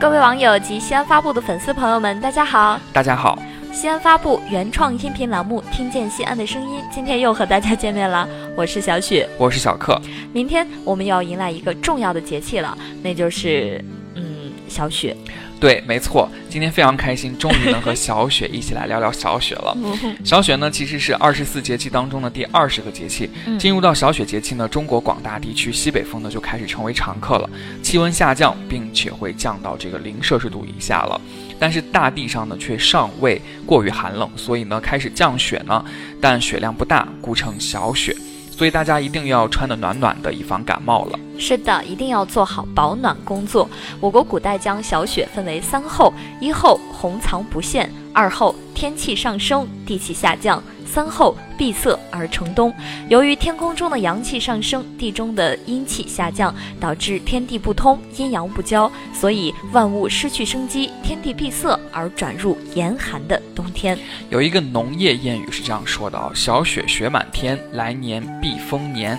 各位网友及西安发布的粉丝朋友们，大家好！大家好！西安发布原创音频栏目《听见西安的声音》，今天又和大家见面了。我是小雪，我是小克。明天我们要迎来一个重要的节气了，那就是嗯，小雪。对，没错，今天非常开心，终于能和小雪一起来聊聊小雪了。小雪呢，其实是二十四节气当中的第二十个节气。进入到小雪节气呢，中国广大地区西北风呢就开始成为常客了，气温下降，并且会降到这个零摄氏度以下了。但是大地上呢却尚未过于寒冷，所以呢开始降雪呢，但雪量不大，故称小雪。所以大家一定要穿得暖暖的，以防感冒了。是的，一定要做好保暖工作。我国古代将小雪分为三候：一候红藏不现，二候天气上升，地气下降。三后闭塞而成冬，由于天空中的阳气上升，地中的阴气下降，导致天地不通，阴阳不交，所以万物失去生机，天地闭塞而转入严寒的冬天。有一个农业谚语是这样说的啊：“小雪雪满天，来年必丰年。”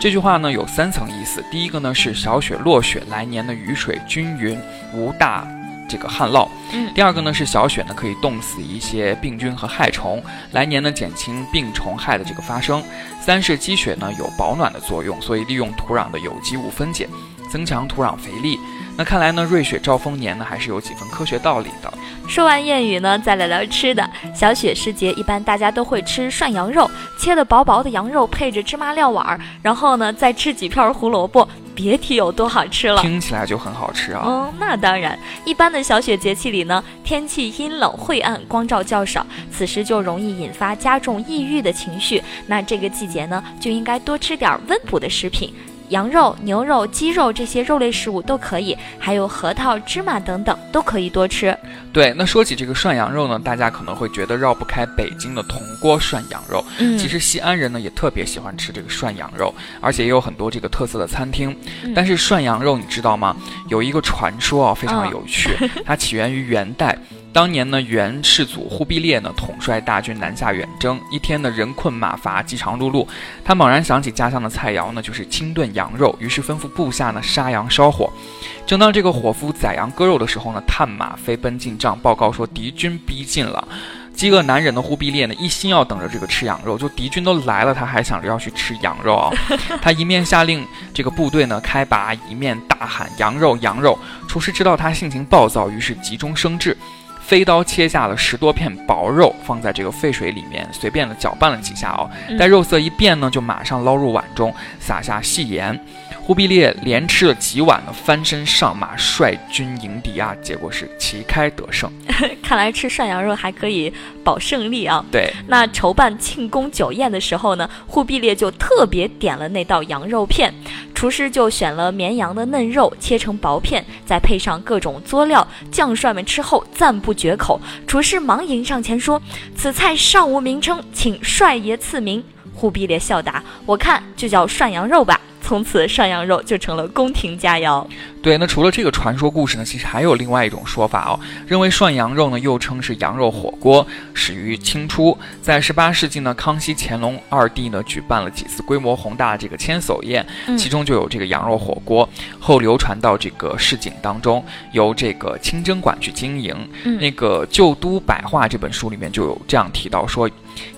这句话呢有三层意思，第一个呢是小雪落雪，来年的雨水均匀，无大。这个旱涝，嗯，第二个呢是小雪呢可以冻死一些病菌和害虫，来年呢减轻病虫害的这个发生。三是积雪呢有保暖的作用，所以利用土壤的有机物分解，增强土壤肥力。那看来呢瑞雪兆丰年呢还是有几分科学道理的。说完谚语呢，再来聊吃的。小雪时节，一般大家都会吃涮羊肉，切的薄薄的羊肉配着芝麻料碗儿，然后呢再吃几片胡萝卜。别提有多好吃了，听起来就很好吃啊。嗯，那当然。一般的小雪节气里呢，天气阴冷晦暗，光照较少，此时就容易引发加重抑郁的情绪。那这个季节呢，就应该多吃点温补的食品。羊肉、牛肉、鸡肉这些肉类食物都可以，还有核桃、芝麻等等都可以多吃。对，那说起这个涮羊肉呢，大家可能会觉得绕不开北京的铜锅涮羊肉。嗯，其实西安人呢也特别喜欢吃这个涮羊肉，而且也有很多这个特色的餐厅。但是涮羊肉你知道吗？有一个传说啊，非常有趣，它起源于元代。当年呢，元世祖忽必烈呢统帅大军南下远征，一天呢人困马乏，饥肠辘辘，他猛然想起家乡的菜肴呢就是清炖羊肉，于是吩咐部下呢杀羊烧火。正当这个伙夫宰羊割肉的时候呢，探马飞奔进帐，报告说敌军逼近了。饥饿难忍的忽必烈呢，一心要等着这个吃羊肉，就敌军都来了，他还想着要去吃羊肉啊。他一面下令这个部队呢开拔，一面大喊羊肉羊肉。厨师知道他性情暴躁，于是急中生智。飞刀切下了十多片薄肉，放在这个沸水里面，随便的搅拌了几下哦。待肉色一变呢，就马上捞入碗中，撒下细盐。忽必烈连吃了几碗呢，翻身上马，率军迎敌啊！结果是旗开得胜。看来吃涮羊肉还可以保胜利啊！对，那筹办庆功酒宴的时候呢，忽必烈就特别点了那道羊肉片。厨师就选了绵羊的嫩肉，切成薄片，再配上各种佐料。将帅们吃后赞不绝口。厨师忙迎上前说：“此菜尚无名称，请帅爷赐名。”忽必烈笑答：“我看就叫涮羊肉吧。”从此涮羊肉就成了宫廷佳肴。对，那除了这个传说故事呢，其实还有另外一种说法哦，认为涮羊肉呢又称是羊肉火锅，始于清初，在十八世纪呢，康熙、乾隆二帝呢举办了几次规模宏大的这个千叟宴，其中就有这个羊肉火锅，后流传到这个市井当中，由这个清真馆去经营。那个《旧都百话》这本书里面就有这样提到说。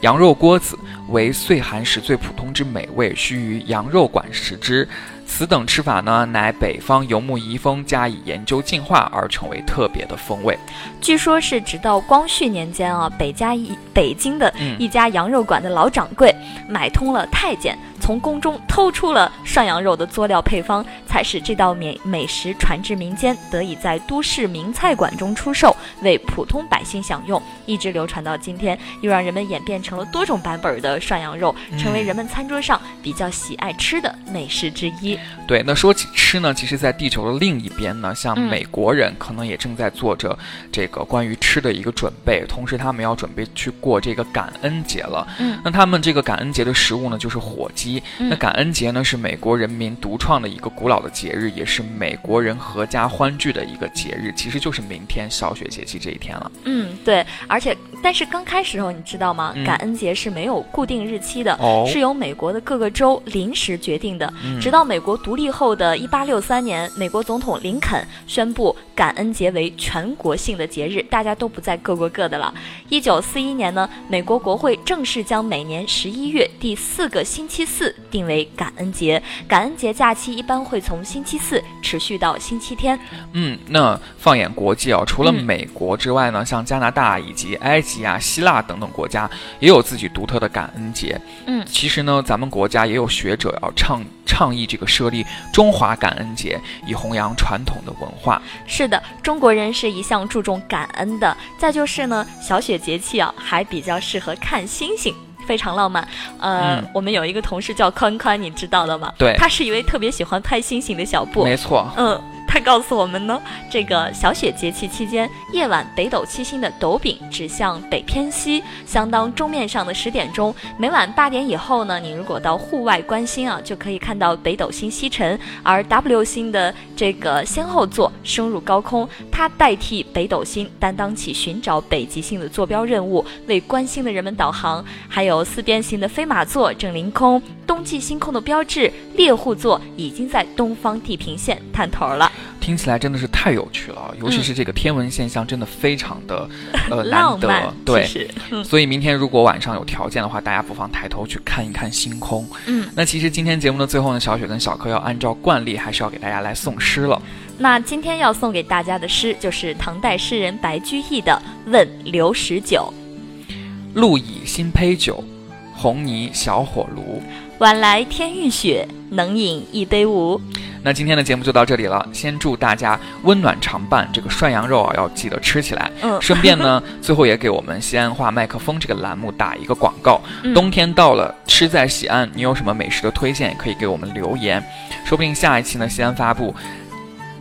羊肉锅子为岁寒时最普通之美味，须于羊肉馆食之。此等吃法呢，乃北方游牧遗风加以研究进化而成为特别的风味。据说，是直到光绪年间啊，北家一北京的一家羊肉馆的老掌柜买通了太监。从宫中偷出了涮羊肉的佐料配方，才使这道美美食传至民间，得以在都市名菜馆中出售，为普通百姓享用，一直流传到今天，又让人们演变成了多种版本的涮羊肉，成为人们餐桌上比较喜爱吃的美食之一。对，那说起吃呢，其实，在地球的另一边呢，像美国人可能也正在做着这个关于吃的一个准备，同时他们要准备去过这个感恩节了。嗯，那他们这个感恩节的食物呢，就是火鸡。那感恩节呢，是美国人民独创的一个古老的节日，也是美国人阖家欢聚的一个节日，其实就是明天小雪节气这一天了。嗯，对，而且但是刚开始时候你知道吗？感恩节是没有固定日期的，是由美国的各个州临时决定的。直到美国独立后的一八六三年，美国总统林肯宣布感恩节为全国性的节日，大家都不再各过各的了。一九四一年呢，美国国会正式将每年十一月第四个星期四定为感恩节。感恩节假期一般会从星期四持续到星期天。嗯，那放眼国际啊，除了美国之外呢，像加拿大以及埃及啊、希腊等等国家也有自己独特的感恩节。嗯，其实呢，咱们国家也有学者要倡倡议这个设立中华感恩节，以弘扬传统的文化。是的，中国人是一向注重感恩的。再就是呢，小雪节气啊，还比较适合看星星。非常浪漫，呃，我们有一个同事叫宽宽，你知道的吗？对，他是一位特别喜欢拍星星的小布。没错，嗯。他告诉我们呢，这个小雪节气期间，夜晚北斗七星的斗柄指向北偏西，相当钟面上的十点钟。每晚八点以后呢，你如果到户外观星啊，就可以看到北斗星西沉，而 W 星的这个先后座升入高空，它代替北斗星担当起寻找北极星的坐标任务，为观星的人们导航。还有四边形的飞马座正凌空，冬季星空的标志猎户座已经在东方地平线探头了。听起来真的是太有趣了，尤其是这个天文现象，真的非常的 呃难得。对，所以明天如果晚上有条件的话，大家不妨抬头去看一看星空。嗯，那其实今天节目的最后呢，小雪跟小柯要按照惯例，还是要给大家来送诗了。那今天要送给大家的诗，就是唐代诗人白居易的《问刘十九》：路已新醅酒，红泥小火炉。晚来天欲雪，能饮一杯无？那今天的节目就到这里了，先祝大家温暖常伴。这个涮羊肉啊，要记得吃起来。嗯，顺便呢，最后也给我们西安话麦克风这个栏目打一个广告。冬天到了，吃在西安，你有什么美食的推荐，也可以给我们留言。说不定下一期呢，西安发布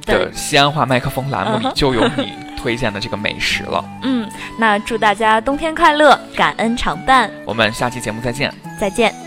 的西安话麦克风栏目里就有你 推荐的这个美食了。嗯，那祝大家冬天快乐，感恩常伴。我们下期节目再见。再见。